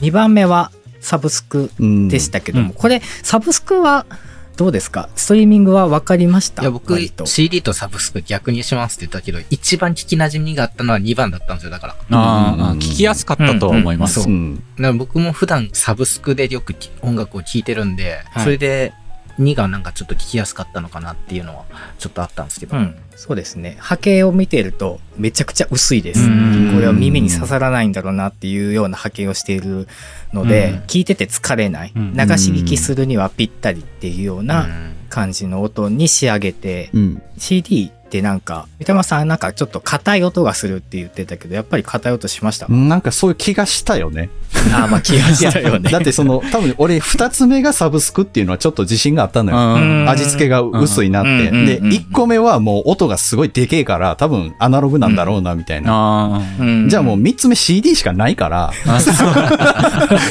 2番目はサブスクでしたけども、これサブスクはどうですか？ストリーミングは分かりました？いや、僕 CD とサブスク逆にしますって言ったけど、一番聞き馴染みがあったのは2番だったんですよ、だから。あーあー、聞きやすかったとは思います。うんうん。ら僕も普段サブスクでよくき音楽を聴いてるんで、はいそれで2がなんかちょっと聞きやすかったのかなっていうのはちょっとあったんですけど。うん、そうですね。波形を見ているとめちゃくちゃ薄いです。うん。これは耳に刺さらないんだろうなっていうような波形をしているので、うん。聞いてて疲れない、うん。流し聞きするにはぴったりっていうよううなん。感じの音に仕上げて、うん。CD ってなんか三玉さんなんかちょっと硬い音がするって言ってたけどやっぱり硬い音しました、なんかそういう気がしたよね。ああまあ気がしたよね。だってその、多分俺二つ目がサブスクっていうのはちょっと自信があったのよ。うん。味付けが薄いなって。うん。で、一個目はもう音がすごいでけえから、多分アナログなんだろうな、みたいな。じゃあもう三つ目 CD しかないから、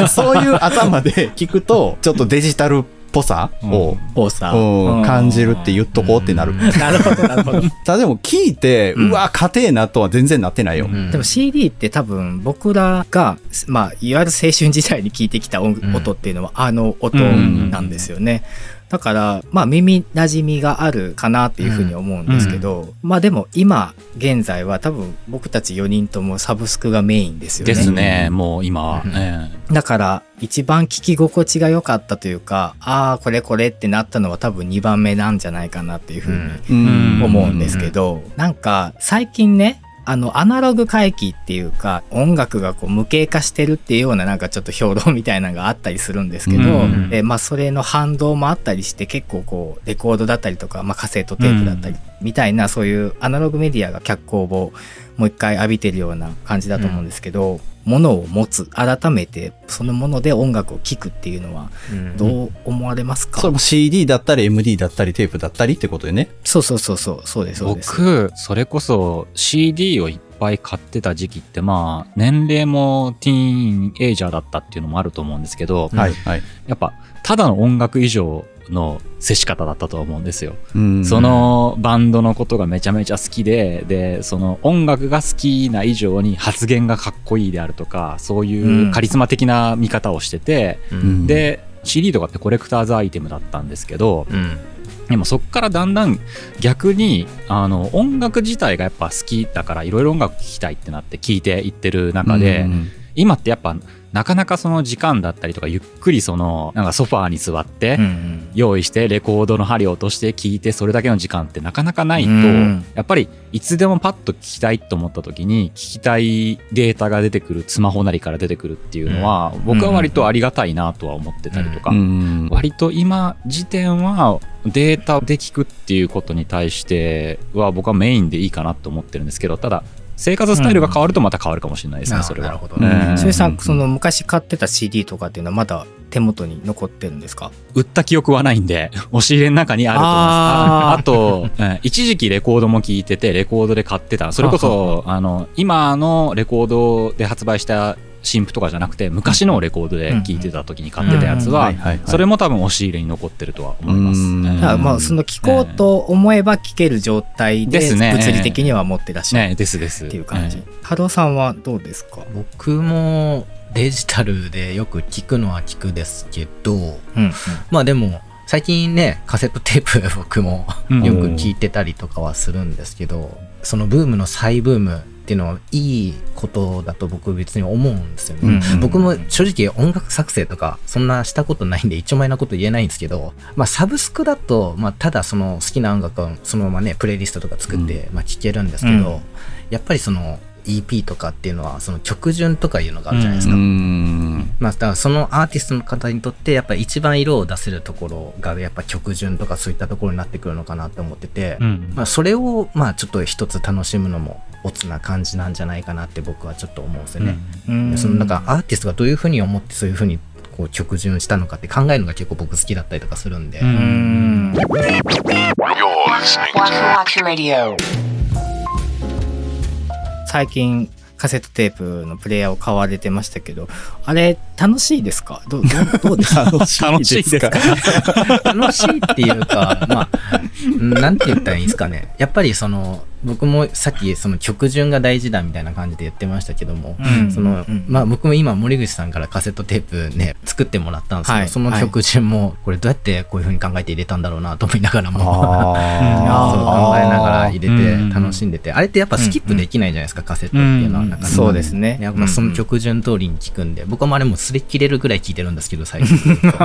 そう。いう頭で聞くと、ちょっとデジタルっぽさを、多さ。うん感じるって言っとこうってなる。なるほどなるほど。ただ でも聞いて、うわ、硬えなとは全然なってないよ。うん。でも CD って多分僕らが、まあ、いわゆる青春時代に聞いてきた音,、うん。音っていうのはあの音なんですよね。だから、まあ耳馴染みがあるかなっていうふうに思うんですけど、まあでも今現在は多分僕たち4人ともサブスクがメインですよね。ですね、もう今は。うん。えだから一番聞き心地が良かったというか、ああ、これこれってなったのは多分2番目なんじゃないかなっていうふうにうん。思うんですけど、なんか最近ねあのアナログ回帰っていうか音楽がこう無形化してるっていうようななんかちょっと評論みたいなのがあったりするんですけど、うんでまあそれの反動もあったりして結構こうレコードだったりとか、まあ、カセットテープだったりみたいなそういうアナログメディアが脚光をもう一回浴びてるような感じだと思うんですけど、物を持つ改めてそのもので音楽を聴くっていうのはうんどう思われますか、それも CD だったり MD だったりテープだったりってことよね。そうそうそうそうそうですそうです。僕、それこそ CD をいっぱい買ってた時期って、まあ、年齢もティーンエイジャーだったっていうのもあると思うんですけど、はい、はい。やっぱ、ただの音楽以上の接し方だったと思うんですよ。うん。そ、のバンドのことがめちゃめちゃ好きで、で、その音楽が好きな以上に発言がかっこいいであるとか、そういうカリスマ的な見方をしてて、うん。で、CD とかってコレクターズアイテムだったんですけど、うん。でもそっからだんだん逆にあの音楽自体がやっぱ好きだからいろいろ音楽聴きたいってなって聴いていってる中で、うん。今ってやっぱなかなかその時間だったりとかゆっくりそのなんかソファーに座って用意してレコードの針を落として聴いてそれだけの時間ってなかなかないと、うん。やっぱりいつでもパッと聴きたいと思った時に聴きたいデータが出てくるスマホなりから出てくるっていうのは、僕は割とありがたいなとは思ってたりとか、うん。割と今時点はデータで聞くっていうことに対しては僕はメインでいいかなと思ってるんですけどただ生活スタイルが変わるとまた変わるかもしれないですね、あそれは。なるほどうん。ねそれさん、その昔買ってた CD とかっていうのはまだ手元に残ってるんですか？売った記憶はないんで 押し入れの中にあると思います。ああと、うん一時期レコードも聞いててレコードで買ってた。それこそあの今のレコードで発売した新譜とかじゃなくて昔のレコードで聴いてた時に買ってたやつうん。はそれも多分押し入れに残ってるとは思います。うんうんだからまあその聞こうと思えば聞ける状態で物理的には持ってらっしゃるねですです。っていう感じ。え。ハローさんはどうですか？僕もデジタルでよく聞くのは聞くですけどうんまあでも最近ねカセットテープ僕もうん。よく聞いてたりとかはするんですけど、そのブームの再ブームっていうのはいいことだと僕別に思うんですよね、うん僕も正直音楽作成とかそんなしたことないんで一丁前なこと言えないんですけど、まあサブスクだと、まあただその好きな音楽をそのままね、プレイリストとか作って、まあ聴けるんですけど、うん。やっぱりその EP とかっていうのはその曲順とかいうのがあるじゃないですうか。んまあ、だからそのアーティストの方にとってやっぱり一番色を出せるところがやっぱ曲順とかそういったところになってくるのかなって思ってて、うん。まあ、それをまあちょっと一つ楽しむのもオツな感じなんじゃないかなって僕はちょっと思うんですよね。うん。でそのなんかアーティストがどういうふうに思ってそういうふうにこう曲順したのかって考えるのが結構僕好きだったりとかするんで、うん.最近カセットテープのプレイヤーを買われてましたけど、あれ楽しいですか？どうどうどうですか？楽しいですか？楽しいっていうか、まあ、なんて言ったらいいんですかね？やっぱりその、僕もさっきその曲順が大事だみたいな感じで言ってましたけども、うん。そのうん。まあ僕も今森口さんからカセットテープね作ってもらったんですけど、はい。その曲順もこれどうやってこういう風に考えて入れたんだろうなと思いながらも。あ そう考えながら入れうんて楽しんでて。あれってやっぱスキップできないじゃないですか、カセットっていうのはうんなかなかそうですね。やっぱその曲順通りに聴くんで、僕もあれもう擦り切れるぐらい聴いてるんですけど、最近。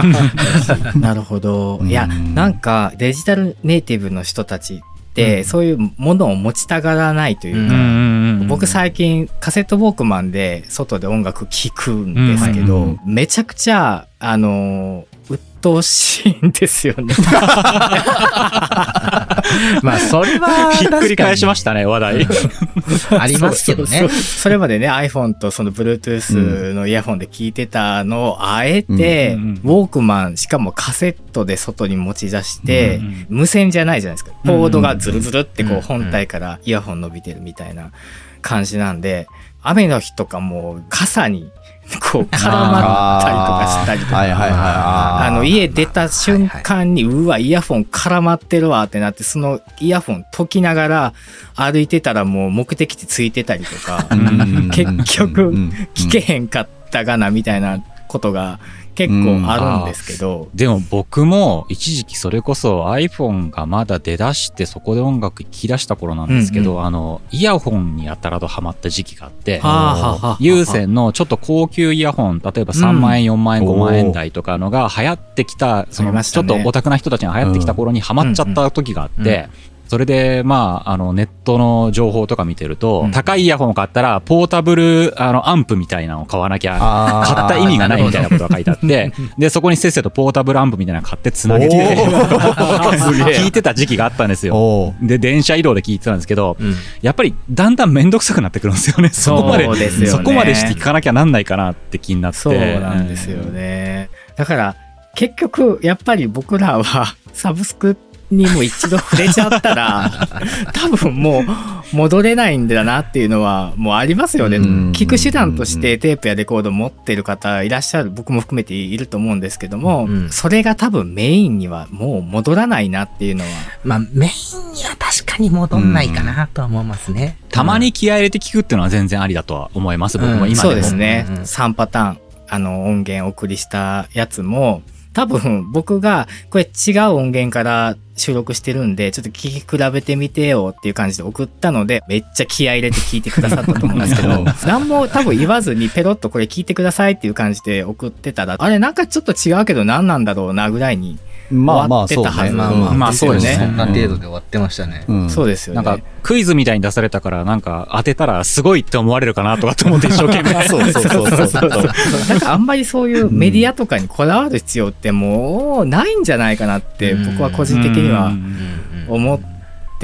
なるほど。いや、うんなんかデジタルネイティブの人たちっそういうものを持ちたがらないというか、うん僕最近カセットウォークマンで外で音楽聴くんですけど、うん。めちゃくちゃ、あのー、鬱陶しいんですよね。まあ、それは、ひっくり返しましたね、話題。ありますけどね。そうそう。そうそれまでね iPhone とその Bluetooth のイヤホンで聞いてたのをあえて、うんウォークマンしかもカセットで外に持ち出して、うん無線じゃないじゃないですか。コードがズルズルってこうんう本体からイヤホン伸びてるみたいな感じなんで雨の日とかも傘にこう絡まったりとかしたりとか。はいはいはい。あの家出た瞬間に、うわ、イヤホン絡まってるわってなって、そのイヤホン解きながら歩いてたらもう目的地ついてたりとか、うん結局うん聞けへんかったがなみたいなことが結構あるんですけど、でも僕も一時期それこそ iPhone がまだ出だしてそこで音楽聴き出した頃なんですけど、うんあの、イヤホンにやたらとハマった時期があって、有線のちょっと高級イヤホン、例えば3万円、4万円、うん5万円台とかのが流行ってきた、そのちょっとオタクな人たちが流行ってきた頃にハマっちゃった時があって、それで、まあ、あの、ネットの情報とか見てると、うん高いイヤホンを買ったら、ポータブル、あの、アンプみたいなのを買わなきゃ、買った意味がないみたいなことが書いてあって、で、そこにせっせとポータブルアンプみたいなの買って繋げて、聞いてた時期があったんですよ。で、電車移動で聞いてたんですけど、うんやっぱりだんだんめんどくさくなってくるんですよね。そこまで、でねそこまでして聞かなきゃなんないかなって気になって。そうなんですよね。だから結局やっぱり僕らはサブスクにも一度触れちゃったら 多分もう戻れないんだなっていうのはもうありますよね。うん聞く手段としてテープやレコードを持ってる方いらっしゃる僕も含めていると思うんですけども、うんそれが多分メインにはもう戻らないなっていうのはまあ、メインには確かに戻んないかなとは思いますね。たまに気合い入れて聞くっていうのは全然ありだとは思います。僕も今でも。そうですね、うんうん3パターンあの音源お送りしたやつも多分僕がこれ違う音源から収録してるんでちょっと聞き比べてみてよっていう感じで送ったのでめっちゃ気合い入れて聞いてくださったと思うんですけど 何も多分言わずにペロッとこれ聞いてくださいっていう感じで送ってたらあれなんかちょっと違うけど何なんだろうなぐらいにまあまあそうね。まあまあ、まあそうですねそんな程度で終わってましたね。うんそうですよねなんかクイズみたいに出されたからなんか当てたらすごいって思われるかなとかと思って一生懸命。そうそうそうそう。なんかあんまりそういうメディアとかにこだわる必要ってもうないんじゃないかなって僕は個人的にはうん思って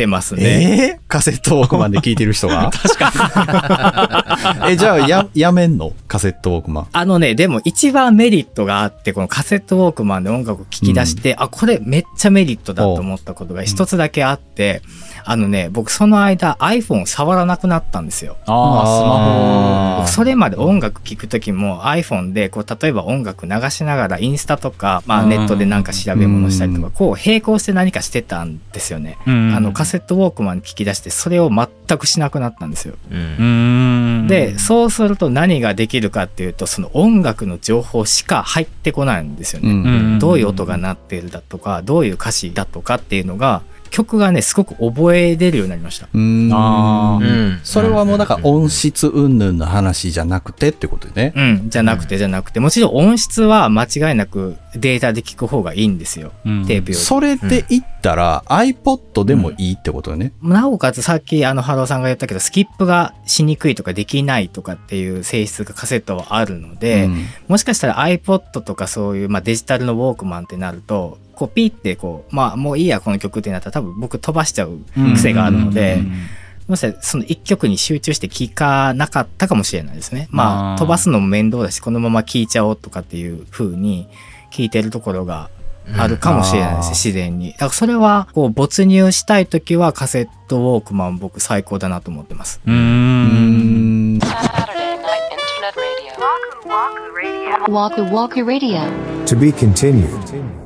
ますね。えー、カセットウォークマンで聞いてる人が？確かに。え、じゃあ、や、やめんの？カセットウォークマン。あのね、でも一番メリットがあって、このカセットウォークマンで音楽を聴き出して、あ、これめっちゃメリットだと思ったことが一つだけあって、あのね、僕その間 iPhone を触らなくなったんですよ。ああ、スマホ。僕それまで音楽聴くときも iPhone でこう例えば音楽流しながらインスタとか、まあ、うんネットでなんか調べ物したりとうかこう並行して何かしてたんですよね。うんあのカセットウォークマン聞き出してそれを全くしなくなったんですよ。うんうんでそうすると何ができるかっていうとその音楽の情報しか入ってこないんですよね。うんどういう音が鳴ってるだとかどういう歌詞だとかっていうのが曲がねすごく覚えれるようになりました。うーん。あー。うん。それはもうだから音質云々の話じゃなくてってことね。うん、じゃなくてじゃなくて。もちろん音質は間違いなくデータで聞く方がいいんですよ、うん。テープより。それで言ったら iPod でもいいってことよね。なおかつさっきあのハローさんが言ったけどスキップがしにくいとかできないとかっていう性質がカセットはあるので、うん。もしかしたら iPod とかそういう、まあ、デジタルのウォークマンってなるとこうピッてこうまあもういいやこの曲ってなったら多分僕飛ばしちゃう癖があるので、うんもしその一曲に集中して聴かなかったかもしれないですね。まあ飛ばすのも面倒だしこのまま聴いちゃおうとかっていう風に聴いてるところがあるかもしれないですね、うん自然に。だからそれはこう没入したい時はカセットウォークマン僕最高だなと思ってます。う。うんんん Saturday Night Internet Radio. Waku Waku Radio. Waku Waku Radio. To be continued.